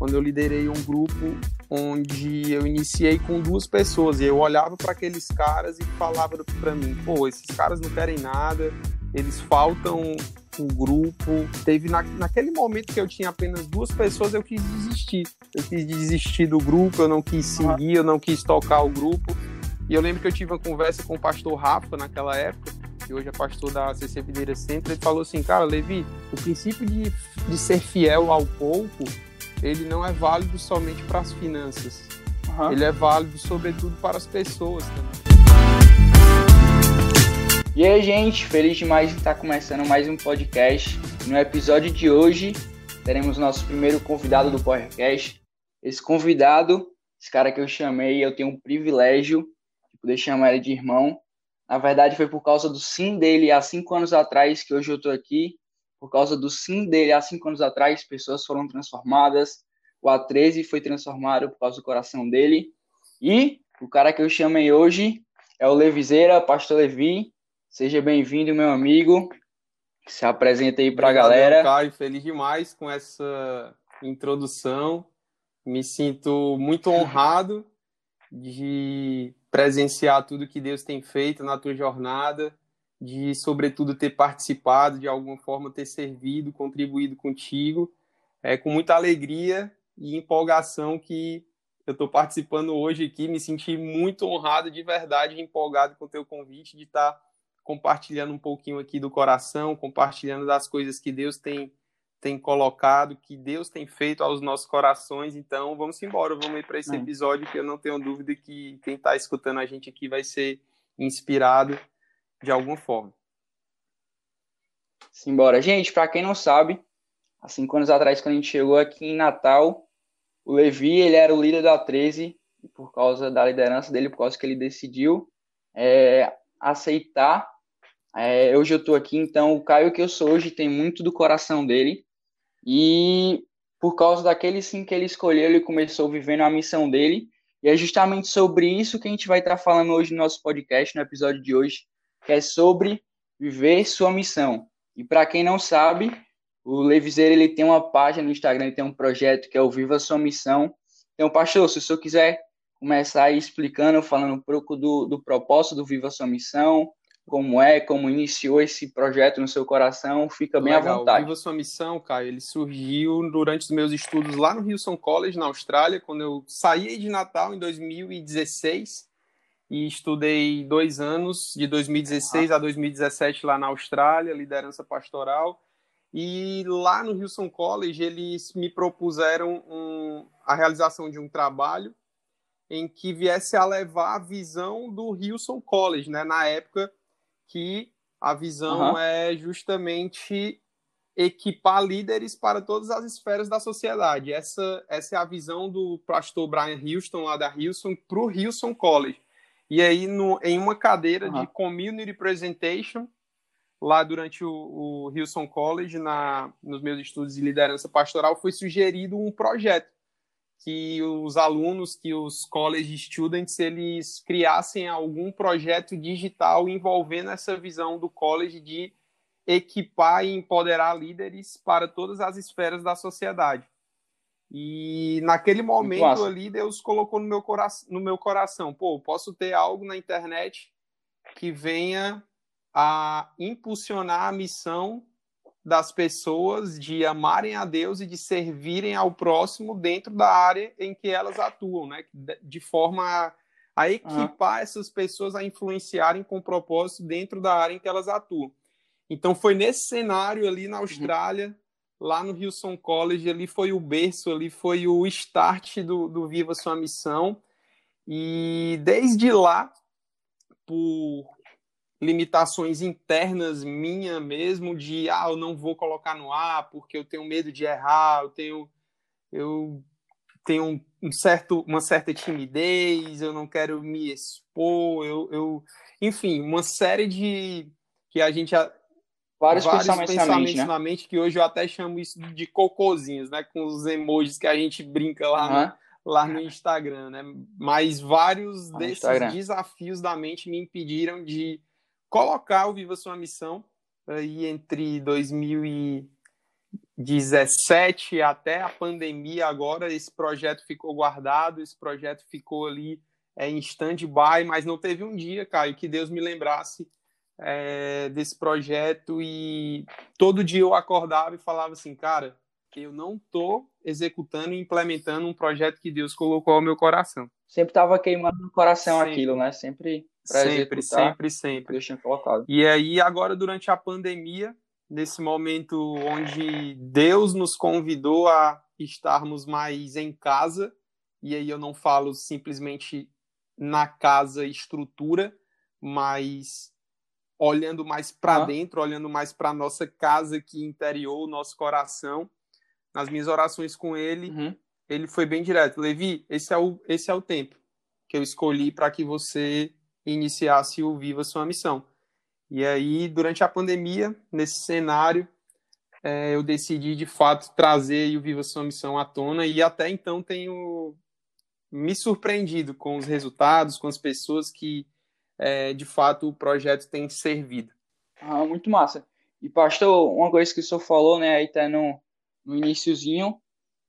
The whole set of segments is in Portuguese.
quando eu liderei um grupo onde eu iniciei com duas pessoas e eu olhava para aqueles caras e falava para mim, pô, esses caras não querem nada, eles faltam o grupo. Teve na, naquele momento que eu tinha apenas duas pessoas, eu quis desistir. Eu quis desistir do grupo, eu não quis seguir, eu não quis tocar o grupo. E eu lembro que eu tive uma conversa com o pastor Rafa naquela época, que hoje é pastor da CC Videira Centro, ele falou assim, cara, Levi, o princípio de, de ser fiel ao pouco, ele não é válido somente para as finanças. Uhum. Ele é válido, sobretudo, para as pessoas também. E aí, gente, feliz demais de estar começando mais um podcast. No episódio de hoje, teremos nosso primeiro convidado do podcast. Esse convidado, esse cara que eu chamei, eu tenho um privilégio de poder chamar ele de irmão. Na verdade, foi por causa do sim dele há cinco anos atrás que hoje eu estou aqui. Por causa do sim dele há cinco anos atrás, pessoas foram transformadas. O A13 foi transformado por causa do coração dele. E o cara que eu chamei hoje é o Levizeira, Pastor Levi. Seja bem-vindo, meu amigo. Se apresenta aí para a galera. Caio, feliz demais com essa introdução. Me sinto muito honrado de presenciar tudo que Deus tem feito na tua jornada, de, sobretudo, ter participado, de alguma forma ter servido, contribuído contigo. É com muita alegria e empolgação que eu estou participando hoje aqui. Me senti muito honrado, de verdade, empolgado com o teu convite de estar compartilhando um pouquinho aqui do coração, compartilhando das coisas que Deus tem tem colocado, que Deus tem feito aos nossos corações. Então, vamos embora, vamos ir para esse episódio que eu não tenho dúvida que quem está escutando a gente aqui vai ser inspirado de alguma forma. Simbora. Gente, para quem não sabe, há cinco anos atrás, quando a gente chegou aqui em Natal, o Levi, ele era o líder da 13, e por causa da liderança dele, por causa que ele decidiu é, aceitar. É, hoje eu estou aqui, então o Caio que eu sou hoje tem muito do coração dele. E por causa daquele sim que ele escolheu, ele começou vivendo a missão dele. E é justamente sobre isso que a gente vai estar falando hoje no nosso podcast, no episódio de hoje, que é sobre viver sua missão. E para quem não sabe, o Levizeiro ele tem uma página no Instagram, ele tem um projeto que é o Viva Sua Missão. Então, pastor, se o senhor quiser começar aí explicando, falando um pouco do, do propósito do Viva Sua Missão, como é, como iniciou esse projeto no seu coração, fica bem Legal. à vontade. Viva Sua Missão, Caio, ele surgiu durante os meus estudos lá no Wilson College, na Austrália, quando eu saí de Natal em 2016 e estudei dois anos, de 2016 ah. a 2017 lá na Austrália, liderança pastoral. E lá no Wilson College, eles me propuseram um, a realização de um trabalho em que viesse a levar a visão do Wilson College, né? Na época que a visão uhum. é justamente equipar líderes para todas as esferas da sociedade. Essa, essa é a visão do pastor Brian Houston, lá da Houston, para o Houston College. E aí, no, em uma cadeira uhum. de Community Presentation, lá durante o, o Houston College, na, nos meus estudos de liderança pastoral, foi sugerido um projeto que os alunos, que os college students, eles criassem algum projeto digital envolvendo essa visão do college de equipar e empoderar líderes para todas as esferas da sociedade. E naquele momento ali, Deus colocou no meu, coração, no meu coração, pô, posso ter algo na internet que venha a impulsionar a missão das pessoas de amarem a Deus e de servirem ao próximo dentro da área em que elas atuam, né? De forma a, a equipar uhum. essas pessoas a influenciarem com propósito dentro da área em que elas atuam. Então foi nesse cenário ali na Austrália, uhum. Lá no Wilson College, ali foi o berço, ali foi o start do, do Viva Sua Missão. E desde lá, por limitações internas minha mesmo de ah, eu não vou colocar no ar porque eu tenho medo de errar, eu tenho eu tenho um certo, uma certa timidez, eu não quero me expor, eu, eu enfim, uma série de que a gente vários, vários pensamentos, pensamentos na, mente, né? na mente que hoje eu até chamo isso de cocozinhos, né, com os emojis que a gente brinca lá uhum. no, lá no Instagram, né? Mas vários desses Instagram. desafios da mente me impediram de colocar o Viva Sua Missão aí entre 2000 e 2017 até a pandemia agora, esse projeto ficou guardado, esse projeto ficou ali é, em stand-by, mas não teve um dia, Caio, que Deus me lembrasse é, desse projeto e todo dia eu acordava e falava assim, cara, eu não estou executando e implementando um projeto que Deus colocou ao meu coração. Sempre estava queimando no coração sempre. aquilo, né? Sempre sempre, sempre, sempre. Deixando colocado. E aí agora durante a pandemia, nesse momento onde Deus nos convidou a estarmos mais em casa, e aí eu não falo simplesmente na casa estrutura, mas olhando mais para ah. dentro, olhando mais para nossa casa aqui interior, nosso coração. Nas minhas orações com ele, uhum. ele foi bem direto. Levi, esse é o, esse é o tempo que eu escolhi para que você iniciasse o Viva Sua Missão. E aí, durante a pandemia, nesse cenário, é, eu decidi de fato trazer o Viva Sua Missão à tona e até então tenho me surpreendido com os resultados, com as pessoas que é, de fato o projeto tem servido. Ah, muito massa. E pastor, uma coisa que o senhor falou, né, aí tá no, no iníciozinho,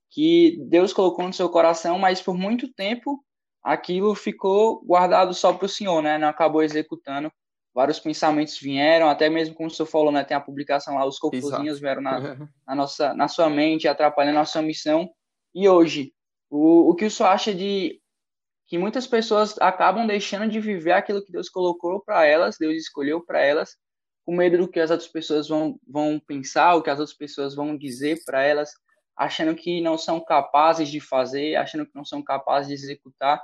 que Deus colocou no seu coração, mas por muito tempo aquilo ficou guardado só para o senhor, né, não acabou executando. Vários pensamentos vieram, até mesmo como o senhor falou, né, tem a publicação lá, os corpozinhos vieram na, na, nossa, na sua mente, atrapalhando a nossa missão. E hoje, o, o que o senhor acha de que muitas pessoas acabam deixando de viver aquilo que Deus colocou para elas, Deus escolheu para elas, com medo do que as outras pessoas vão, vão pensar, o que as outras pessoas vão dizer para elas, achando que não são capazes de fazer, achando que não são capazes de executar,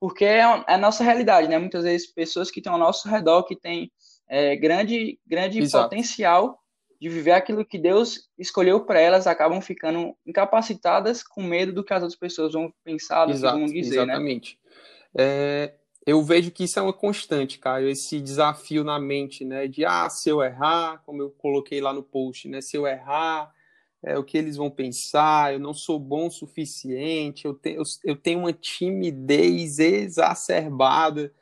porque é, é a nossa realidade, né? Muitas vezes pessoas que estão ao nosso redor, que têm é, grande, grande potencial de viver aquilo que Deus escolheu para elas, acabam ficando incapacitadas com medo do que as outras pessoas vão pensar, do Exato, que vão dizer, né? exatamente. É, eu vejo que isso é uma constante, Caio, esse desafio na mente, né? De, ah, se eu errar, como eu coloquei lá no post, né? Se eu errar, é, o que eles vão pensar, eu não sou bom o suficiente, eu, te, eu, eu tenho uma timidez exacerbada,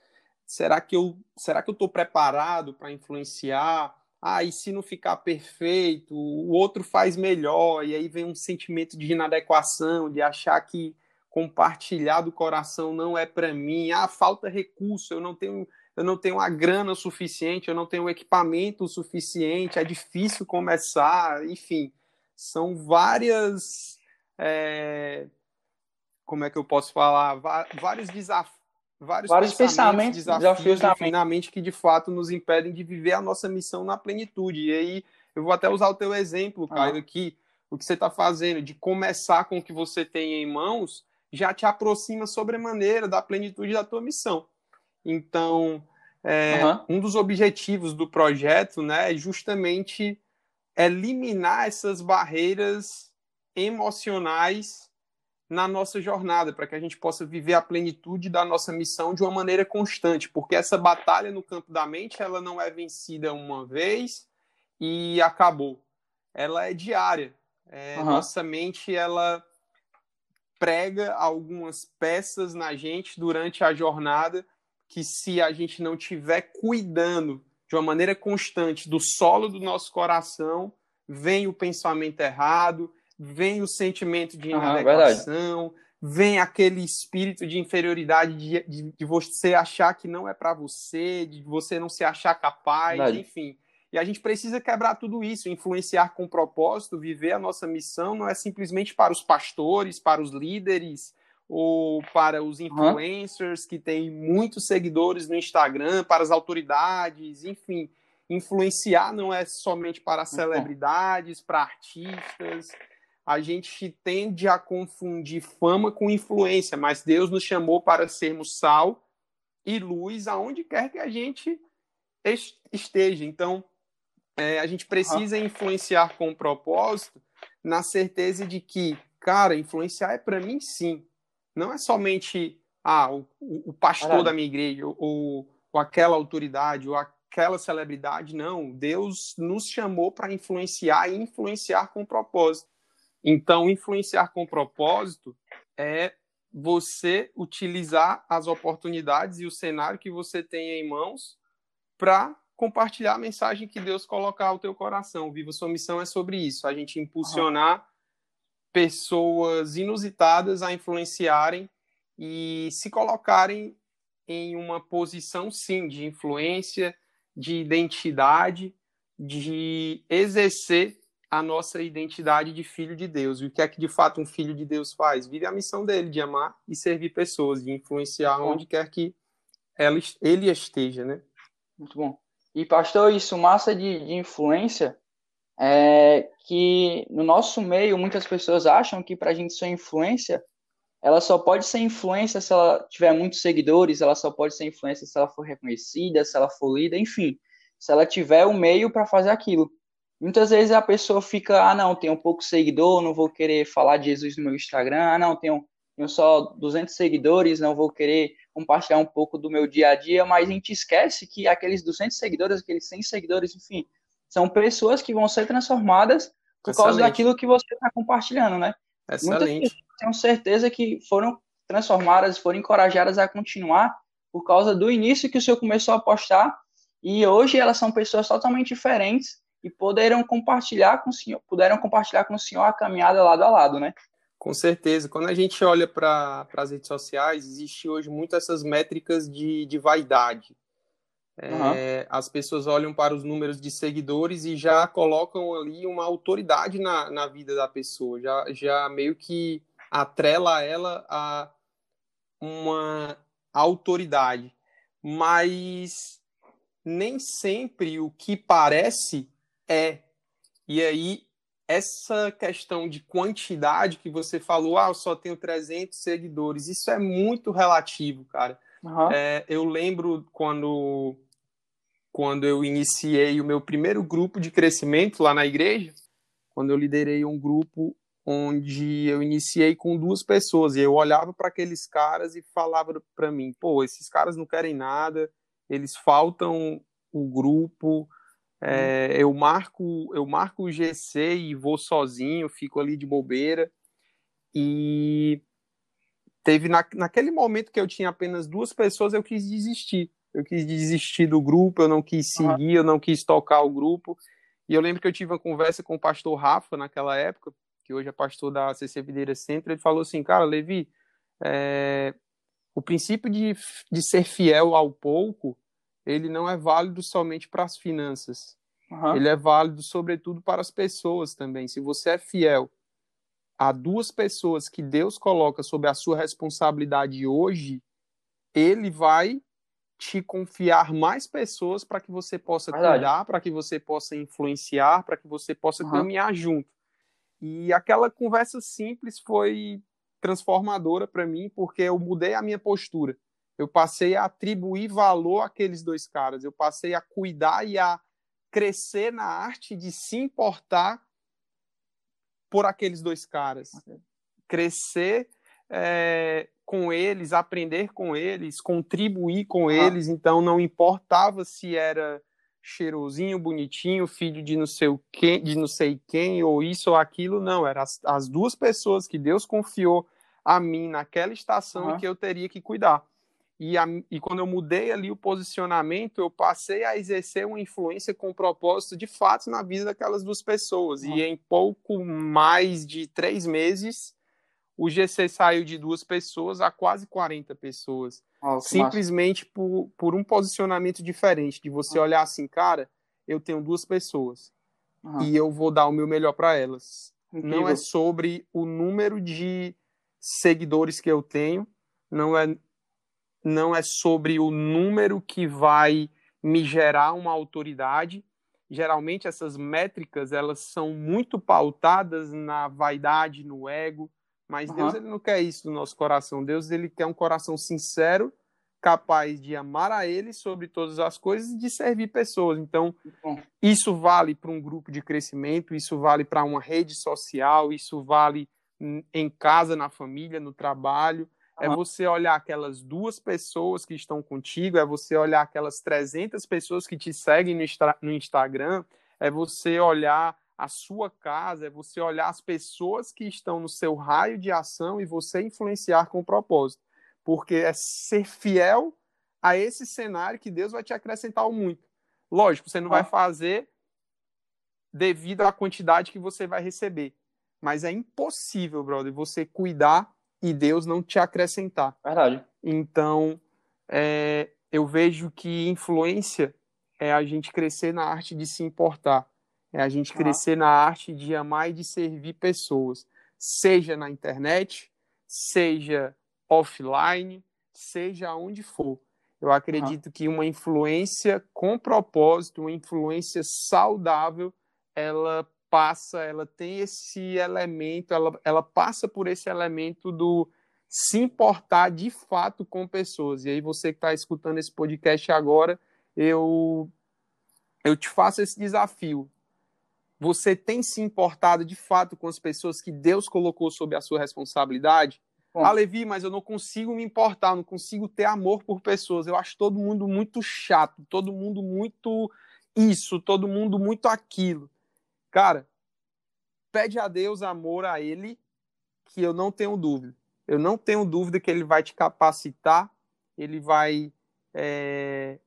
será que eu será que eu estou preparado para influenciar? Ah, e se não ficar perfeito, o outro faz melhor, e aí vem um sentimento de inadequação, de achar que compartilhar do coração não é para mim. Ah, falta recurso, eu não tenho eu não tenho a grana suficiente, eu não tenho o equipamento suficiente, é difícil começar, enfim, são várias é, como é que eu posso falar, vários desafios vários, vários pensamentos, desafios, desafios na mente que de fato nos impedem de viver a nossa missão na plenitude. E aí eu vou até usar o teu exemplo, Caio, ah. aqui, o que você está fazendo, de começar com o que você tem em mãos, já te aproxima sobremaneira da plenitude da tua missão. Então, é, uhum. um dos objetivos do projeto né, é justamente eliminar essas barreiras emocionais na nossa jornada, para que a gente possa viver a plenitude da nossa missão de uma maneira constante, porque essa batalha no campo da mente, ela não é vencida uma vez e acabou. Ela é diária. É, uhum. Nossa mente, ela prega algumas peças na gente durante a jornada que se a gente não tiver cuidando de uma maneira constante do solo do nosso coração, vem o pensamento errado, vem o sentimento de inadequação, uhum, vem aquele espírito de inferioridade de, de, de, você achar que não é para você, de você não se achar capaz, verdade. enfim. E a gente precisa quebrar tudo isso, influenciar com propósito, viver a nossa missão não é simplesmente para os pastores, para os líderes ou para os influencers uhum. que têm muitos seguidores no Instagram, para as autoridades, enfim. Influenciar não é somente para celebridades, para artistas. A gente tende a confundir fama com influência, mas Deus nos chamou para sermos sal e luz aonde quer que a gente esteja. Então, é, a gente precisa uhum. influenciar com propósito, na certeza de que, cara, influenciar é para mim sim. Não é somente ah, o, o pastor Caramba. da minha igreja, ou, ou aquela autoridade, ou aquela celebridade. Não, Deus nos chamou para influenciar e influenciar com propósito. Então, influenciar com propósito é você utilizar as oportunidades e o cenário que você tem em mãos para compartilhar a mensagem que Deus colocar ao teu coração. Viva sua missão é sobre isso, a gente impulsionar uhum. pessoas inusitadas a influenciarem e se colocarem em uma posição sim de influência, de identidade, de exercer a nossa identidade de filho de Deus. E o que é que de fato um filho de Deus faz? Vive a missão dele de amar e servir pessoas, de influenciar onde quer que ela, ele esteja, né? Muito bom. E pastor, isso massa de, de influência é que no nosso meio muitas pessoas acham que para a gente ser influência, ela só pode ser influência se ela tiver muitos seguidores, ela só pode ser influência se ela for reconhecida, se ela for lida, enfim, se ela tiver o meio para fazer aquilo. Muitas vezes a pessoa fica, ah, não, tenho pouco seguidor, não vou querer falar de Jesus no meu Instagram, ah, não, tenho, tenho só 200 seguidores, não vou querer compartilhar um pouco do meu dia a dia, mas a gente esquece que aqueles 200 seguidores, aqueles 100 seguidores, enfim, são pessoas que vão ser transformadas por Excelente. causa daquilo que você está compartilhando, né? Excelente tenho certeza que foram transformadas, foram encorajadas a continuar por causa do início que o senhor começou a postar e hoje elas são pessoas totalmente diferentes e poderão compartilhar com o senhor, puderam compartilhar com o senhor a caminhada lado a lado, né? Com certeza. Quando a gente olha para as redes sociais, existe hoje muito essas métricas de, de vaidade. Uhum. É, as pessoas olham para os números de seguidores e já colocam ali uma autoridade na, na vida da pessoa, já, já meio que atrela ela a uma autoridade, mas nem sempre o que parece é. E aí, essa questão de quantidade que você falou, ah, eu só tenho 300 seguidores, isso é muito relativo, cara. Uhum. É, eu lembro quando, quando eu iniciei o meu primeiro grupo de crescimento lá na igreja, quando eu liderei um grupo onde eu iniciei com duas pessoas e eu olhava para aqueles caras e falava para mim, pô, esses caras não querem nada, eles faltam o grupo, é, eu marco eu marco o GC e vou sozinho, fico ali de bobeira. E teve na, naquele momento que eu tinha apenas duas pessoas eu quis desistir, eu quis desistir do grupo, eu não quis seguir, eu não quis tocar o grupo. E eu lembro que eu tive uma conversa com o pastor Rafa naquela época que hoje é pastor da CC Videira Centro, ele falou assim, cara, Levi, é, o princípio de, de ser fiel ao pouco, ele não é válido somente para as finanças. Uhum. Ele é válido, sobretudo, para as pessoas também. Se você é fiel a duas pessoas que Deus coloca sob a sua responsabilidade hoje, ele vai te confiar mais pessoas para que você possa Verdade. cuidar, para que você possa influenciar, para que você possa uhum. caminhar junto. E aquela conversa simples foi transformadora para mim, porque eu mudei a minha postura. Eu passei a atribuir valor àqueles dois caras. Eu passei a cuidar e a crescer na arte de se importar por aqueles dois caras. Crescer é, com eles, aprender com eles, contribuir com ah. eles. Então, não importava se era cheirosinho, bonitinho, filho de não sei o que, de não sei quem, ou isso ou aquilo, não, eram as, as duas pessoas que Deus confiou a mim naquela estação uhum. e que eu teria que cuidar. E, a, e quando eu mudei ali o posicionamento, eu passei a exercer uma influência com propósito de fato na vida daquelas duas pessoas. Uhum. E em pouco mais de três meses, o GC saiu de duas pessoas a quase 40 pessoas. Oh, simplesmente por, por um posicionamento diferente, de você uhum. olhar assim, cara, eu tenho duas pessoas uhum. e eu vou dar o meu melhor para elas. Incrível. Não é sobre o número de seguidores que eu tenho, não é não é sobre o número que vai me gerar uma autoridade. Geralmente essas métricas elas são muito pautadas na vaidade, no ego, mas uhum. Deus ele não quer isso do nosso coração. Deus ele quer um coração sincero, capaz de amar a Ele sobre todas as coisas e de servir pessoas. Então, isso vale para um grupo de crescimento, isso vale para uma rede social, isso vale em casa, na família, no trabalho. É você olhar aquelas duas pessoas que estão contigo, é você olhar aquelas 300 pessoas que te seguem no, no Instagram, é você olhar a sua casa, é você olhar as pessoas que estão no seu raio de ação e você influenciar com o propósito. Porque é ser fiel a esse cenário que Deus vai te acrescentar muito. Lógico, você não vai fazer devido à quantidade que você vai receber. Mas é impossível, brother, você cuidar e Deus não te acrescentar. Verdade. Então, é, eu vejo que influência é a gente crescer na arte de se importar. É a gente crescer na arte de amar e de servir pessoas. Seja na internet, seja offline, seja onde for. Eu acredito uhum. que uma influência com propósito, uma influência saudável, ela passa, ela tem esse elemento, ela, ela passa por esse elemento do se importar de fato com pessoas. E aí você que está escutando esse podcast agora, eu eu te faço esse desafio. Você tem se importado de fato com as pessoas que Deus colocou sob a sua responsabilidade? Bom. Ah, Levi, mas eu não consigo me importar, eu não consigo ter amor por pessoas. Eu acho todo mundo muito chato, todo mundo muito isso, todo mundo muito aquilo. Cara, pede a Deus amor a Ele, que eu não tenho dúvida. Eu não tenho dúvida que Ele vai te capacitar, Ele vai é,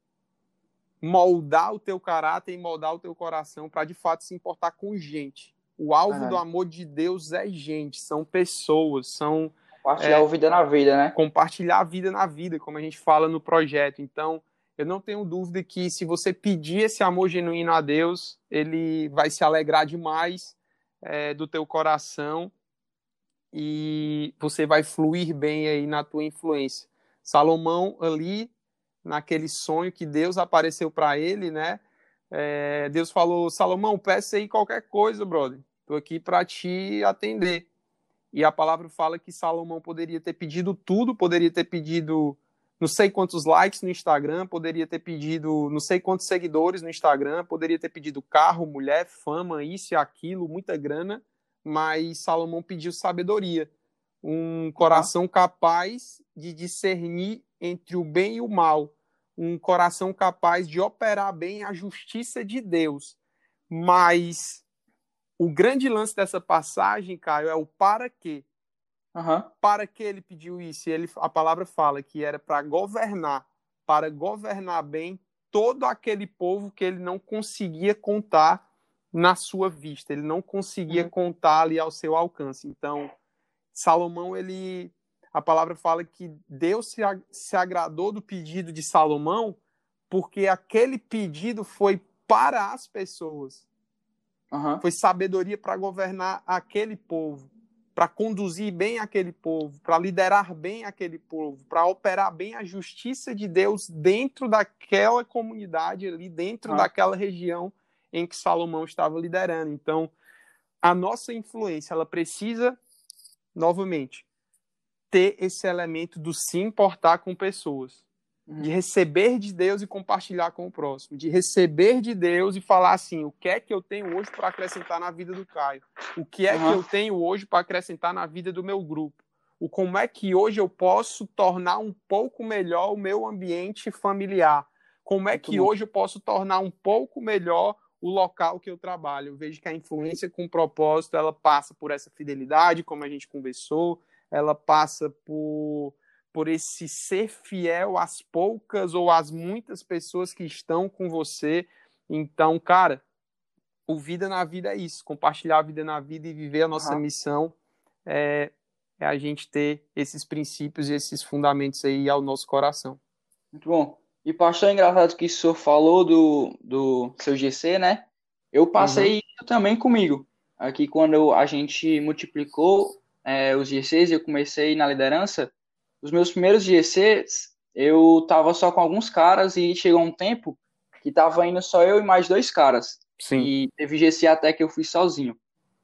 moldar o teu caráter e moldar o teu coração para de fato se importar com gente. O alvo do amor de Deus é gente, são pessoas, são Compartilhar é, a vida na vida, né? Compartilhar a vida na vida, como a gente fala no projeto. Então, eu não tenho dúvida que se você pedir esse amor genuíno a Deus, ele vai se alegrar demais é, do teu coração e você vai fluir bem aí na tua influência. Salomão ali naquele sonho que Deus apareceu para ele, né? É, Deus falou: Salomão, peça aí qualquer coisa, brother. Tô aqui para te atender. E a palavra fala que Salomão poderia ter pedido tudo, poderia ter pedido não sei quantos likes no Instagram, poderia ter pedido não sei quantos seguidores no Instagram, poderia ter pedido carro, mulher, fama, isso e aquilo, muita grana, mas Salomão pediu sabedoria, um coração capaz de discernir entre o bem e o mal, um coração capaz de operar bem a justiça de Deus. Mas o grande lance dessa passagem, Caio, é o para quê. Uhum. Para que ele pediu isso? E ele, a palavra fala que era para governar, para governar bem todo aquele povo que ele não conseguia contar na sua vista, ele não conseguia uhum. contar ali ao seu alcance. Então, Salomão, ele, a palavra fala que Deus se, se agradou do pedido de Salomão, porque aquele pedido foi para as pessoas. Uhum. Foi sabedoria para governar aquele povo, para conduzir bem aquele povo, para liderar bem aquele povo, para operar bem a justiça de Deus dentro daquela comunidade ali, dentro uhum. daquela região em que Salomão estava liderando. Então, a nossa influência, ela precisa, novamente, ter esse elemento do se importar com pessoas de receber de Deus e compartilhar com o próximo, de receber de Deus e falar assim, o que é que eu tenho hoje para acrescentar na vida do Caio? O que é uhum. que eu tenho hoje para acrescentar na vida do meu grupo? O como é que hoje eu posso tornar um pouco melhor o meu ambiente familiar? Como é Muito que bom. hoje eu posso tornar um pouco melhor o local que eu trabalho? Eu vejo que a influência com propósito, ela passa por essa fidelidade, como a gente conversou, ela passa por por esse ser fiel às poucas ou às muitas pessoas que estão com você. Então, cara, o Vida na Vida é isso, compartilhar a vida na vida e viver a nossa uhum. missão é, é, a gente ter esses princípios e esses fundamentos aí ao nosso coração. Muito bom. E pastor, é engraçado que o senhor falou do, do seu GC, né? Eu passei uhum. isso também comigo. Aqui, quando a gente multiplicou é, os GCs e eu comecei na liderança, os meus primeiros GCs, eu tava só com alguns caras e chegou um tempo que tava indo só eu e mais dois caras. Sim. E teve GC até que eu fui sozinho.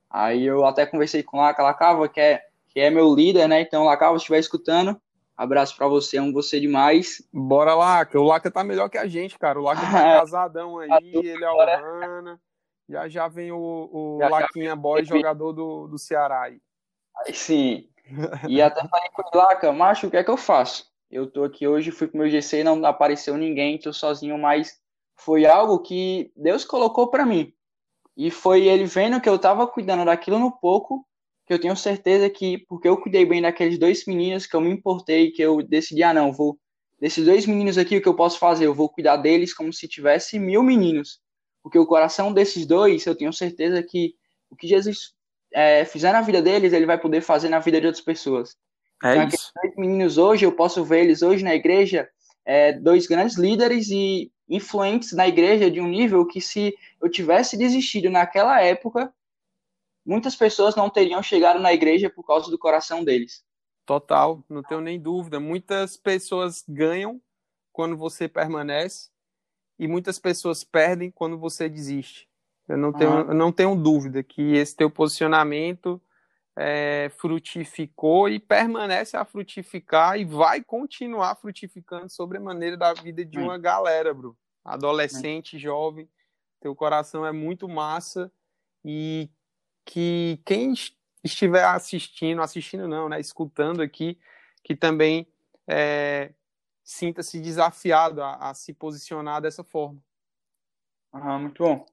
Aí eu até conversei com o Laca Lacava, que é, que é meu líder, né? Então, Lacava, se estiver escutando, abraço para você, amo você demais. Bora, Laca. O Laca tá melhor que a gente, cara. O Laca tá casadão aí, ele é o Rana. Já já vem o, o já, Laquinha já. Boy, jogador do, do Ceará aí. Aí sim. E até falei com o Laca, macho, o que é que eu faço? Eu tô aqui hoje, fui pro meu GC, não apareceu ninguém, tô sozinho, mas foi algo que Deus colocou para mim. E foi ele vendo que eu tava cuidando daquilo no pouco, que eu tenho certeza que, porque eu cuidei bem daqueles dois meninos, que eu me importei, que eu decidi, ah, não, vou desses dois meninos aqui, o que eu posso fazer? Eu vou cuidar deles como se tivesse mil meninos. Porque o coração desses dois, eu tenho certeza que o que Jesus é, fizer na vida deles, ele vai poder fazer na vida de outras pessoas. É então, isso. dois meninos hoje, eu posso ver eles hoje na igreja, é, dois grandes líderes e influentes na igreja de um nível que se eu tivesse desistido naquela época, muitas pessoas não teriam chegado na igreja por causa do coração deles. Total, não tenho nem dúvida. Muitas pessoas ganham quando você permanece e muitas pessoas perdem quando você desiste. Eu não tenho, uhum. eu não tenho dúvida que esse teu posicionamento é, frutificou e permanece a frutificar e vai continuar frutificando sobre a maneira da vida de uma galera, bro. Adolescente, jovem, teu coração é muito massa e que quem estiver assistindo, assistindo não, né, escutando aqui, que também é, sinta-se desafiado a, a, se posicionar dessa forma. Ah, muito bom.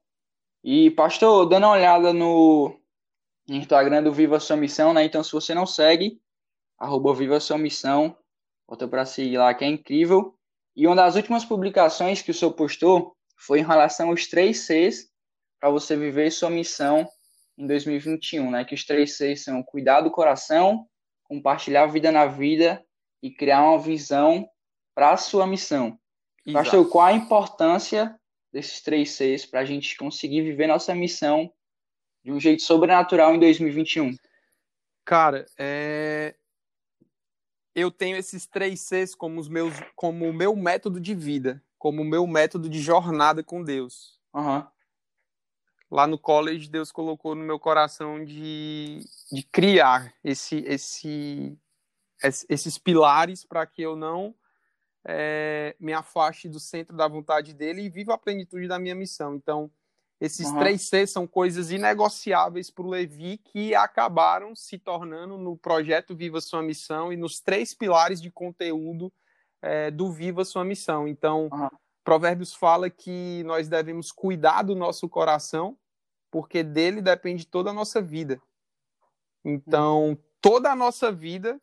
E, pastor, dando uma olhada no Instagram do Viva Sua Missão, né? Então, se você não segue, arroba Viva Sua Missão, bota para seguir lá, que é incrível. E uma das últimas publicações que o senhor postou foi em relação aos três Cs para você viver sua missão em 2021, né? Que os três Cs são cuidar do coração, compartilhar a vida na vida e criar uma visão para a sua missão. Pastor, qual a importância desses três Cs para a gente conseguir viver nossa missão de um jeito sobrenatural em 2021? Cara, é... eu tenho esses três Cs como os meus, como o meu método de vida, como o meu método de jornada com Deus. Uhum lá no college Deus colocou no meu coração de, de criar esse, esse, esses pilares para que eu não é, me afaste do centro da vontade dele e viva a plenitude da minha missão. Então, esses uhum. três Cs são coisas inegociáveis para o Levi que acabaram se tornando no projeto Viva Sua Missão e nos três pilares de conteúdo é, do Viva Sua Missão. Então, uhum. Provérbios fala que nós devemos cuidar do nosso coração, porque dele depende toda a nossa vida. Então, toda a nossa vida,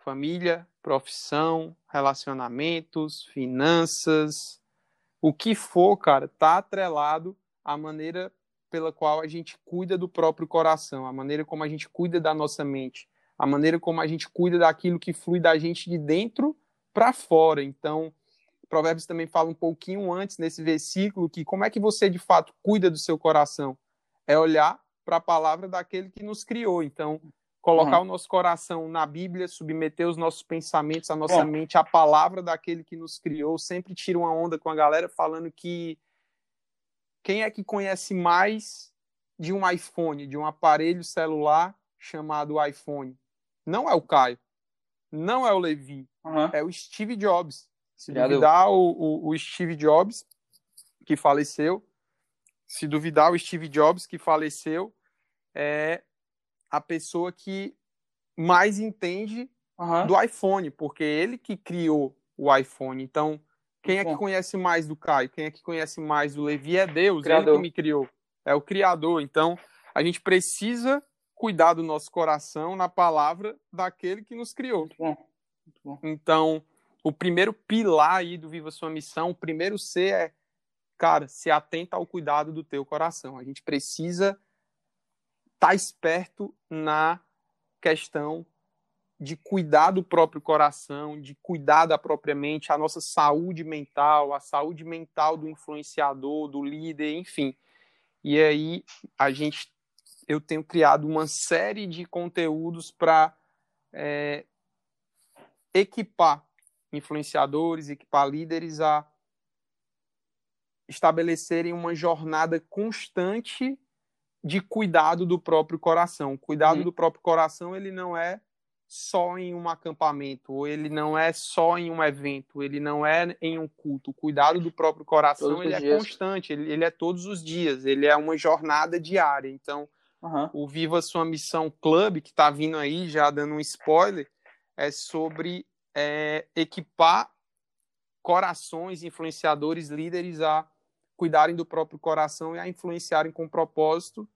família, profissão, relacionamentos, finanças, o que for, cara, tá atrelado à maneira pela qual a gente cuida do próprio coração, a maneira como a gente cuida da nossa mente, a maneira como a gente cuida daquilo que flui da gente de dentro para fora. Então, Provérbios também fala um pouquinho antes nesse versículo que como é que você de fato cuida do seu coração? É olhar para a palavra daquele que nos criou. Então, colocar uhum. o nosso coração na Bíblia, submeter os nossos pensamentos, a nossa mente à palavra daquele que nos criou. Sempre tira uma onda com a galera falando que quem é que conhece mais de um iPhone, de um aparelho celular chamado iPhone? Não é o Caio, não é o Levi, uhum. é o Steve Jobs. Se duvidar, o, o, o Steve Jobs, que faleceu, se duvidar, o Steve Jobs, que faleceu, é a pessoa que mais entende uhum. do iPhone, porque ele que criou o iPhone. Então, quem é que conhece mais do Caio? Quem é que conhece mais do Levi? É Deus, ele que me criou. É o Criador. Então, a gente precisa cuidar do nosso coração na palavra daquele que nos criou. Muito bom. Muito bom. Então, o primeiro pilar aí do Viva Sua Missão, o primeiro C é, cara, se atenta ao cuidado do teu coração. A gente precisa estar tá esperto na questão de cuidar do próprio coração, de cuidar da própria mente, a nossa saúde mental, a saúde mental do influenciador, do líder, enfim. E aí a gente, eu tenho criado uma série de conteúdos para é, equipar influenciadores, equipar líderes a estabelecerem uma jornada constante de cuidado do próprio coração. O cuidado uhum. do próprio coração, ele não é só em um acampamento, ou ele não é só em um evento, ele não é em um culto. O cuidado do próprio coração, todos ele é dias. constante, ele, ele, é todos os dias, ele é uma jornada diária. Então, uhum. o Viva Sua Missão Club, que está vindo aí, já dando um spoiler, é sobre é, equipar corações, influenciadores, líderes a cuidarem do próprio coração e a influenciarem com propósito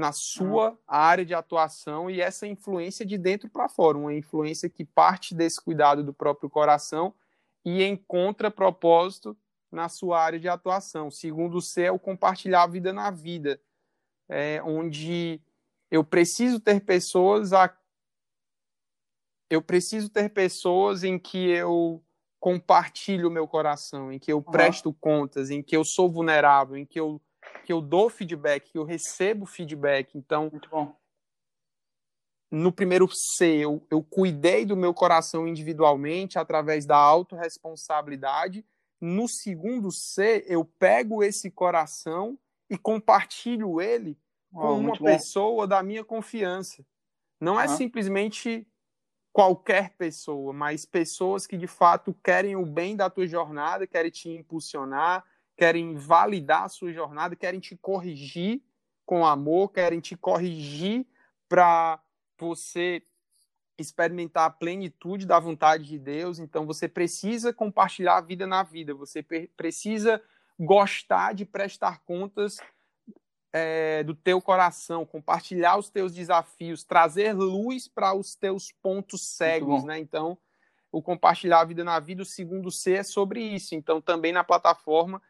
na sua área de atuação e essa influência de dentro para fora, uma influência que parte desse cuidado do próprio coração e encontra propósito na sua área de atuação. Segundo o C o compartilhar a vida na vida, é, onde eu preciso ter pessoas a eu preciso ter pessoas em que eu compartilho o meu coração, em que eu uhum. presto contas, em que eu sou vulnerável, em que eu, que eu dou feedback, que eu recebo feedback. Então, no primeiro C, eu, eu cuidei do meu coração individualmente através da autorresponsabilidade. No segundo C, eu pego esse coração e compartilho ele com oh, uma pessoa da minha confiança. Não uhum. é simplesmente qualquer pessoa, mas pessoas que de fato querem o bem da tua jornada, querem te impulsionar, querem validar a sua jornada, querem te corrigir com amor, querem te corrigir para você experimentar a plenitude da vontade de Deus. Então você precisa compartilhar a vida na vida, você precisa gostar de prestar contas é, do teu coração, compartilhar os teus desafios, trazer luz para os teus pontos cegos, né? Então, o compartilhar a vida na vida, o segundo C é sobre isso. Então, também na plataforma,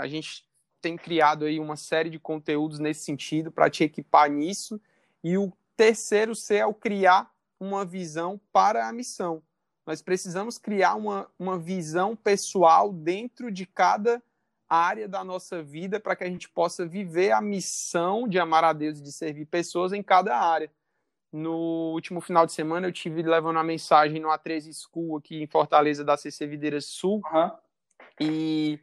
a gente tem criado aí uma série de conteúdos nesse sentido para te equipar nisso. E o terceiro C é o criar uma visão para a missão. Nós precisamos criar uma, uma visão pessoal dentro de cada área da nossa vida para que a gente possa viver a missão de amar a Deus e de servir pessoas em cada área. No último final de semana, eu tive levando uma mensagem no A13 School aqui em Fortaleza, da CC Videiras Sul, uhum. e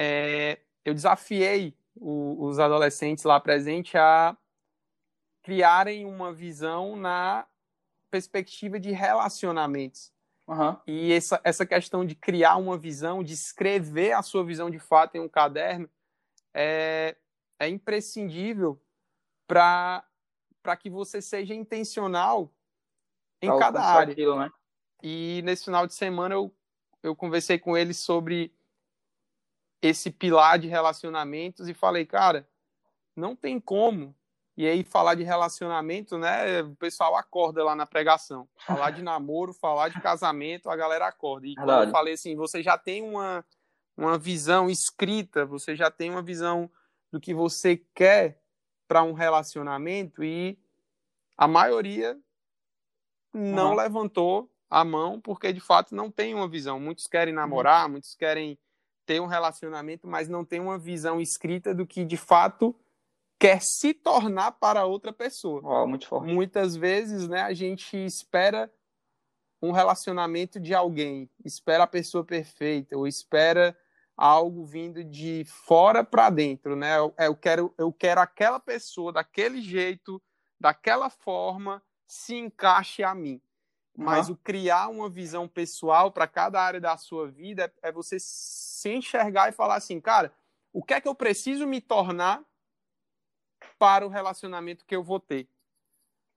é, eu desafiei o, os adolescentes lá presentes a criarem uma visão na perspectiva de relacionamentos. Uhum. E essa, essa questão de criar uma visão, de escrever a sua visão de fato em um caderno, é, é imprescindível para que você seja intencional em pra cada área. Aquilo, né? E nesse final de semana eu, eu conversei com ele sobre esse pilar de relacionamentos e falei, cara, não tem como e aí, falar de relacionamento, né? O pessoal acorda lá na pregação. Falar de namoro, falar de casamento, a galera acorda. E quando eu falei assim, você já tem uma, uma visão escrita, você já tem uma visão do que você quer para um relacionamento e a maioria não uhum. levantou a mão porque de fato não tem uma visão. Muitos querem namorar, uhum. muitos querem ter um relacionamento, mas não tem uma visão escrita do que de fato quer se tornar para outra pessoa. Oh, muito forte. Muitas vezes, né, a gente espera um relacionamento de alguém, espera a pessoa perfeita, ou espera algo vindo de fora para dentro, né? Eu, eu, quero, eu quero aquela pessoa daquele jeito, daquela forma, se encaixe a mim. Mas uhum. o criar uma visão pessoal para cada área da sua vida é, é você se enxergar e falar assim, cara, o que é que eu preciso me tornar para o relacionamento que eu vou ter.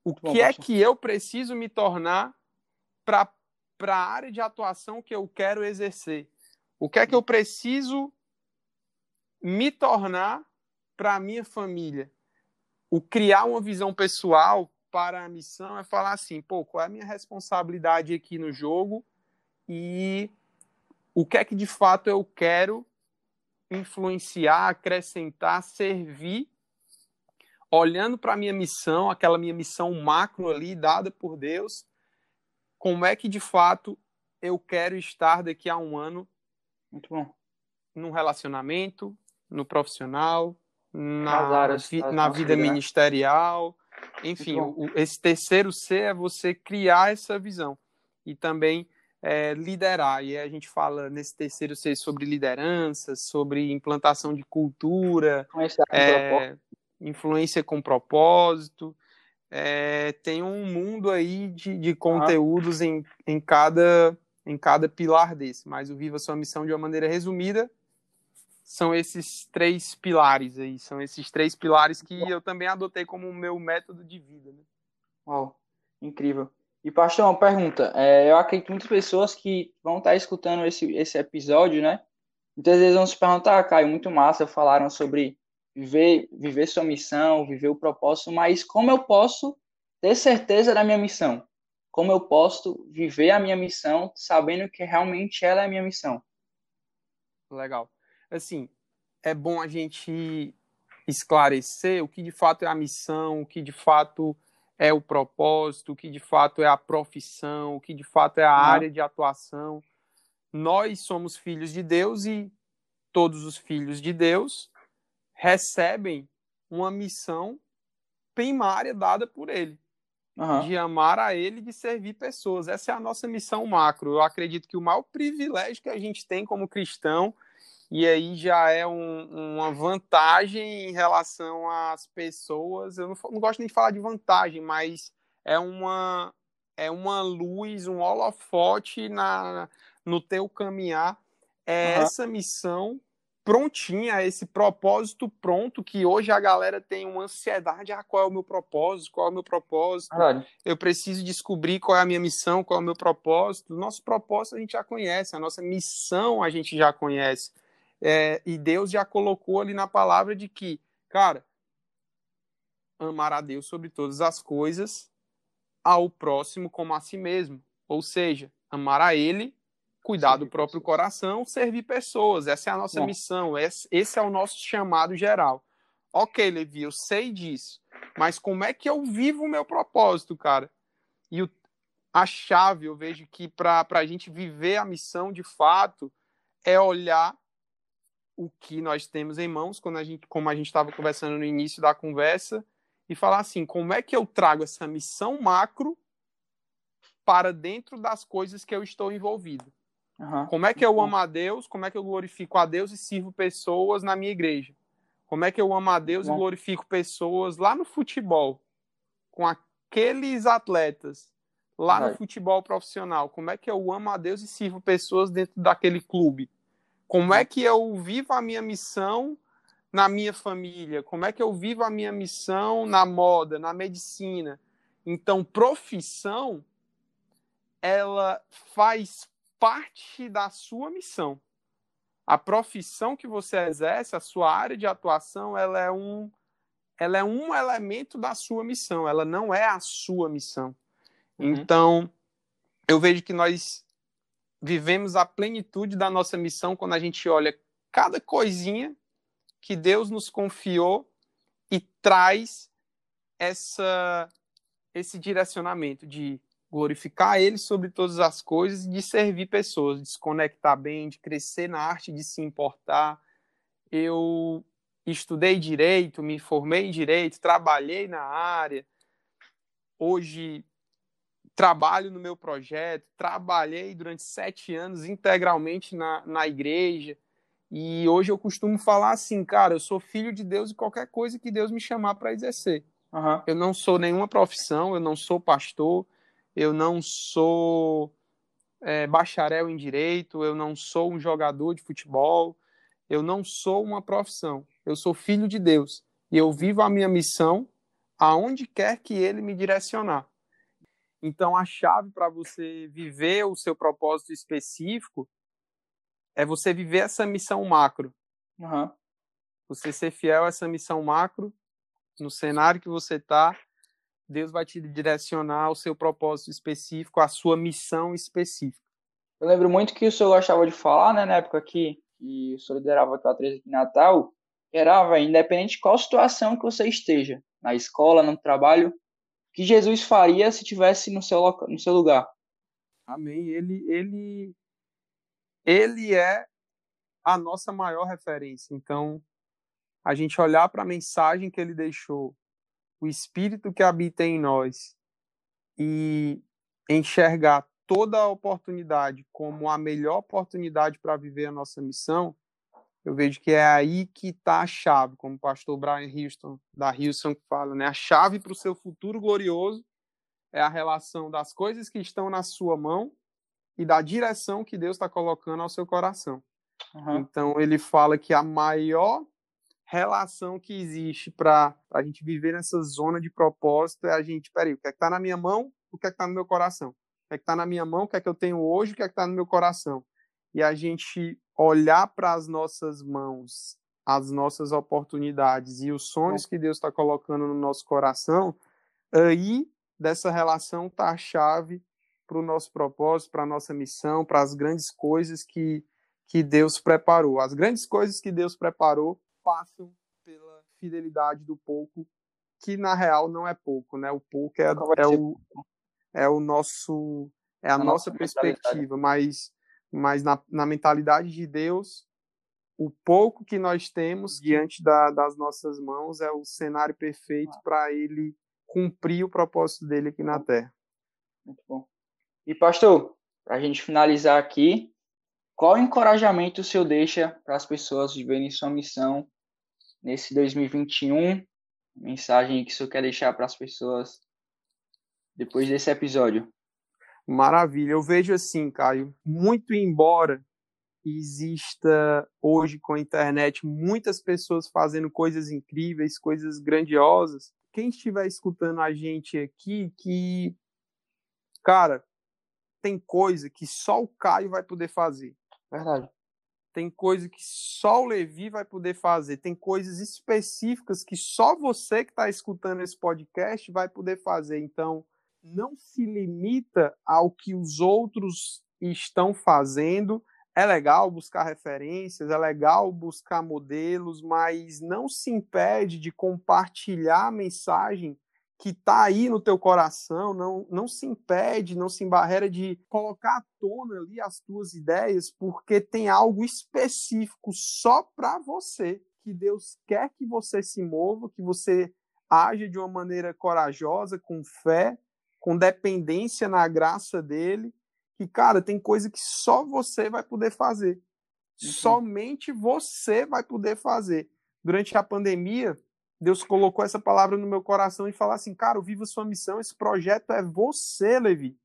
O Bom, que é que eu preciso me tornar para a área de atuação que eu quero exercer? O que é que eu preciso me tornar para a minha família? O criar uma visão pessoal para a missão é falar assim, pô, qual é a minha responsabilidade aqui no jogo e o que é que de fato eu quero influenciar, acrescentar, servir olhando para a minha missão, aquela minha missão macro ali, dada por Deus, como é que de fato eu quero estar daqui a um ano Muito bom. num relacionamento, no profissional, na, áreas, na vida ministerial. Enfim, o, esse terceiro C é você criar essa visão e também é, liderar. E a gente fala nesse terceiro C sobre liderança, sobre implantação de cultura. É, influência com propósito. É, tem um mundo aí de, de conteúdos ah. em, em, cada, em cada pilar desse. Mas o Viva Sua Missão, de uma maneira resumida, são esses três pilares aí. São esses três pilares que eu também adotei como meu método de vida. Né? Uau, incrível. E, pastor, uma pergunta. É, eu acredito que muitas pessoas que vão estar escutando esse, esse episódio, né? Muitas vezes vão se perguntar, ah, Caio, muito massa, falaram sobre viver, viver sua missão, viver o propósito, mas como eu posso ter certeza da minha missão? Como eu posso viver a minha missão sabendo que realmente ela é a minha missão? Legal. Assim, é bom a gente esclarecer o que de fato é a missão, o que de fato é o propósito, o que de fato é a profissão, o que de fato é a área de atuação. Nós somos filhos de Deus e todos os filhos de Deus recebem uma missão primária dada por ele. Uhum. De amar a ele e de servir pessoas. Essa é a nossa missão macro. Eu acredito que o maior privilégio que a gente tem como cristão, e aí já é um, uma vantagem em relação às pessoas. Eu não, não gosto nem de falar de vantagem, mas é uma, é uma luz, um holofote na, no teu caminhar. É uhum. essa missão prontinha, esse propósito pronto, que hoje a galera tem uma ansiedade, ah, qual é o meu propósito, qual é o meu propósito, eu preciso descobrir qual é a minha missão, qual é o meu propósito, nosso propósito a gente já conhece, a nossa missão a gente já conhece, é, e Deus já colocou ali na palavra de que, cara, amar a Deus sobre todas as coisas, ao próximo como a si mesmo, ou seja, amar a Ele cuidar do próprio pessoas. coração, servir pessoas. Essa é a nossa Bom. missão, esse é o nosso chamado geral. Ok, Levi, eu sei disso, mas como é que eu vivo o meu propósito, cara? E o, a chave, eu vejo que para a gente viver a missão de fato é olhar o que nós temos em mãos, quando a gente, como a gente estava conversando no início da conversa, e falar assim: como é que eu trago essa missão macro para dentro das coisas que eu estou envolvido? Uhum. Como é que eu amo a Deus? Como é que eu glorifico a Deus e sirvo pessoas na minha igreja? Como é que eu amo a Deus e glorifico pessoas lá no futebol, com aqueles atletas lá no futebol profissional? Como é que eu amo a Deus e sirvo pessoas dentro daquele clube? Como é que eu vivo a minha missão na minha família? Como é que eu vivo a minha missão na moda, na medicina? Então, profissão ela faz parte da sua missão. A profissão que você exerce, a sua área de atuação, ela é um ela é um elemento da sua missão, ela não é a sua missão. Uhum. Então, eu vejo que nós vivemos a plenitude da nossa missão quando a gente olha cada coisinha que Deus nos confiou e traz essa esse direcionamento de glorificar Ele sobre todas as coisas de servir pessoas, de se conectar bem, de crescer na arte de se importar. Eu estudei direito, me formei em direito, trabalhei na área. Hoje trabalho no meu projeto, trabalhei durante sete anos integralmente na, na igreja. E hoje eu costumo falar assim, cara, eu sou filho de Deus e qualquer coisa que Deus me chamar para exercer. Uhum. Eu não sou nenhuma profissão, eu não sou pastor, eu não sou é, bacharel em direito, eu não sou um jogador de futebol, eu não sou uma profissão, eu sou filho de Deus e eu vivo a minha missão aonde quer que Ele me direcionar. Então, a chave para você viver o seu propósito específico é você viver essa missão macro. Uhum. Você ser fiel a essa missão macro no cenário que você está Deus vai te direcionar ao seu propósito específico, à sua missão específica. Eu lembro muito que o senhor gostava de falar, né, na época que, que o senhor liderava a 13 aqui em Natal, era, véio, independente de qual situação que você esteja, na escola, no trabalho, que Jesus faria se tivesse no seu, no seu lugar. Amém. Ele, ele, ele é a nossa maior referência. Então, a gente olhar para a mensagem que ele deixou o Espírito que habita em nós e enxergar toda a oportunidade como a melhor oportunidade para viver a nossa missão, eu vejo que é aí que está a chave, como o pastor Brian Houston, da Houston, fala, né? A chave para o seu futuro glorioso é a relação das coisas que estão na sua mão e da direção que Deus está colocando ao seu coração. Uhum. Então, ele fala que a maior relação que existe para a gente viver nessa zona de propósito é a gente, peraí, o que é que está na minha mão, o que é que está no meu coração? O que é que está na minha mão, o que é que eu tenho hoje, o que é que está no meu coração? E a gente olhar para as nossas mãos as nossas oportunidades e os sonhos que Deus está colocando no nosso coração, aí dessa relação está a chave para o nosso propósito, para a nossa missão, para as grandes coisas que, que Deus preparou. As grandes coisas que Deus preparou passam pela fidelidade do pouco, que na real não é pouco, né? O pouco é, é, o, é o nosso é a, a nossa, nossa perspectiva, mas, mas na, na mentalidade de Deus o pouco que nós temos diante da, das nossas mãos é o cenário perfeito ah. para ele cumprir o propósito dele aqui na Terra. Muito bom. E, pastor, para a gente finalizar aqui, qual encorajamento o senhor deixa para as pessoas viverem sua missão nesse 2021? Mensagem que o senhor quer deixar para as pessoas depois desse episódio? Maravilha. Eu vejo assim, Caio, muito embora exista hoje com a internet muitas pessoas fazendo coisas incríveis, coisas grandiosas. Quem estiver escutando a gente aqui, que, cara, tem coisa que só o Caio vai poder fazer. Verdade. Tem coisa que só o Levi vai poder fazer. Tem coisas específicas que só você que está escutando esse podcast vai poder fazer. Então, não se limita ao que os outros estão fazendo. É legal buscar referências, é legal buscar modelos, mas não se impede de compartilhar a mensagem que está aí no teu coração, não, não se impede, não se embarreira de colocar à tona ali as tuas ideias, porque tem algo específico só para você, que Deus quer que você se mova, que você haja de uma maneira corajosa, com fé, com dependência na graça dele, que, cara, tem coisa que só você vai poder fazer. Uhum. Somente você vai poder fazer. Durante a pandemia, Deus colocou essa palavra no meu coração e falou assim: cara, viva sua missão, esse projeto é você, Levi.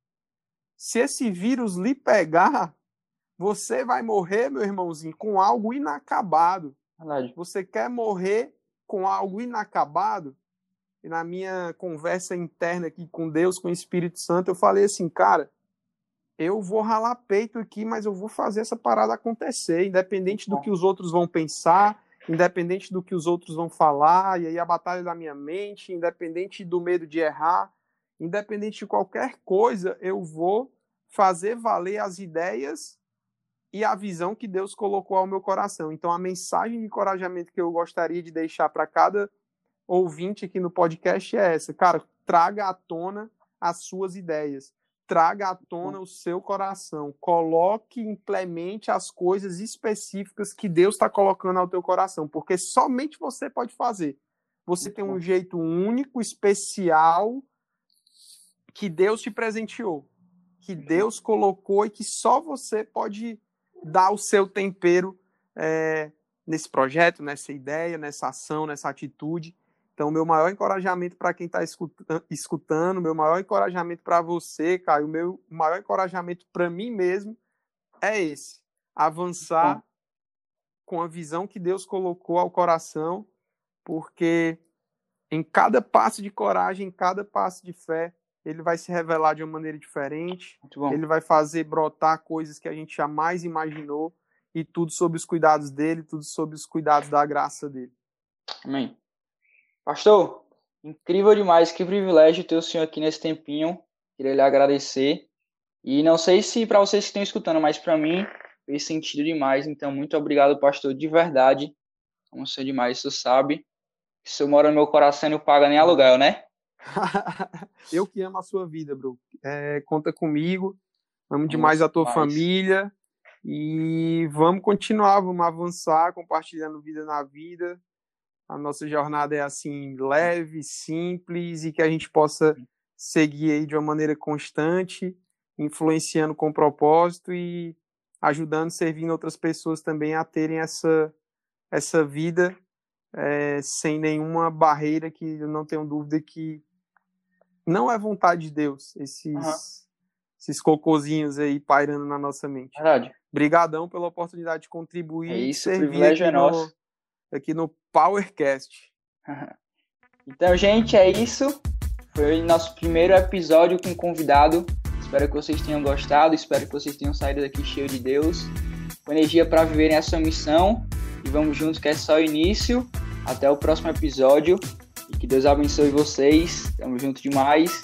Se esse vírus lhe pegar, você vai morrer, meu irmãozinho, com algo inacabado. Verdade. Você quer morrer com algo inacabado? E na minha conversa interna aqui com Deus, com o Espírito Santo, eu falei assim, cara, eu vou ralar peito aqui, mas eu vou fazer essa parada acontecer, independente do que os outros vão pensar, independente do que os outros vão falar, e aí a batalha da minha mente, independente do medo de errar, independente de qualquer coisa, eu vou fazer valer as ideias e a visão que Deus colocou ao meu coração. Então, a mensagem de encorajamento que eu gostaria de deixar para cada ouvinte aqui no podcast é essa: cara, traga à tona as suas ideias. Traga à tona o seu coração, coloque, implemente as coisas específicas que Deus está colocando ao teu coração, porque somente você pode fazer. Você tem um jeito único, especial, que Deus te presenteou, que Deus colocou e que só você pode dar o seu tempero é, nesse projeto, nessa ideia, nessa ação, nessa atitude. Então, meu maior encorajamento para quem está escutando, meu maior encorajamento para você, Caio, o meu maior encorajamento para mim mesmo é esse: avançar com a visão que Deus colocou ao coração, porque em cada passo de coragem, em cada passo de fé, ele vai se revelar de uma maneira diferente, ele vai fazer brotar coisas que a gente jamais imaginou, e tudo sob os cuidados dele, tudo sob os cuidados da graça dele. Amém. Pastor, incrível demais, que privilégio ter o senhor aqui nesse tempinho. Queria lhe agradecer. E não sei se para vocês que estão escutando, mas para mim fez sentido demais. Então, muito obrigado, pastor, de verdade. Como senhor demais, você sabe. Que o senhor mora no meu coração e não paga nem aluguel, né? eu que amo a sua vida, bro. É, conta comigo. Amo demais a tua demais. família. E vamos continuar, vamos avançar, compartilhando vida na vida a nossa jornada é assim leve, simples e que a gente possa seguir aí de uma maneira constante, influenciando com propósito e ajudando, servindo outras pessoas também a terem essa essa vida é, sem nenhuma barreira que eu não tenho dúvida que não é vontade de Deus esses uhum. esses cocôzinhos aí pairando na nossa mente. Verdade. Obrigadão pela oportunidade de contribuir. É isso, o privilégio é nosso. Aqui no PowerCast. então, gente, é isso. Foi nosso primeiro episódio com convidado. Espero que vocês tenham gostado. Espero que vocês tenham saído daqui cheio de Deus, com energia para viverem essa missão. e vamos juntos que é só o início. Até o próximo episódio e que Deus abençoe vocês. Tamo junto demais.